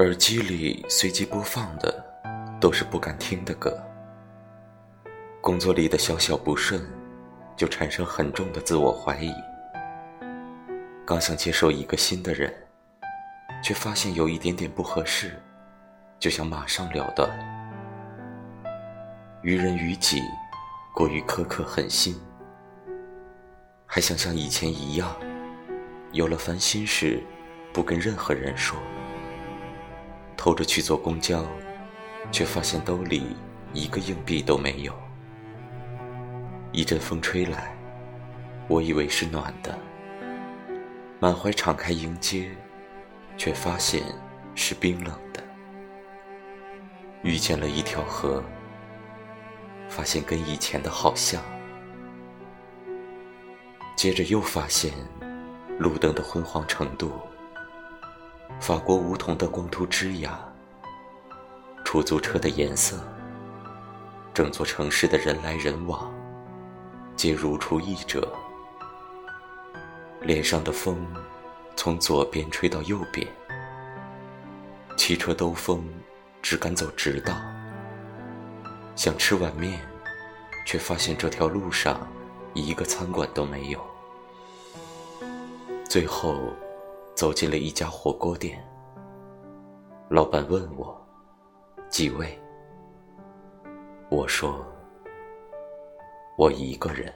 耳机里随机播放的都是不敢听的歌。工作里的小小不顺，就产生很重的自我怀疑。刚想接受一个新的人，却发现有一点点不合适，就想马上了断。于人于己，过于苛刻狠心，还想像以前一样，有了烦心事，不跟任何人说。偷着去坐公交，却发现兜里一个硬币都没有。一阵风吹来，我以为是暖的，满怀敞开迎接，却发现是冰冷的。遇见了一条河，发现跟以前的好像。接着又发现路灯的昏黄程度。法国梧桐的光秃枝桠，出租车的颜色，整座城市的人来人往，皆如出一辙。脸上的风，从左边吹到右边，汽车兜风，只敢走直道。想吃碗面，却发现这条路上一个餐馆都没有。最后。走进了一家火锅店，老板问我几位，我说我一个人。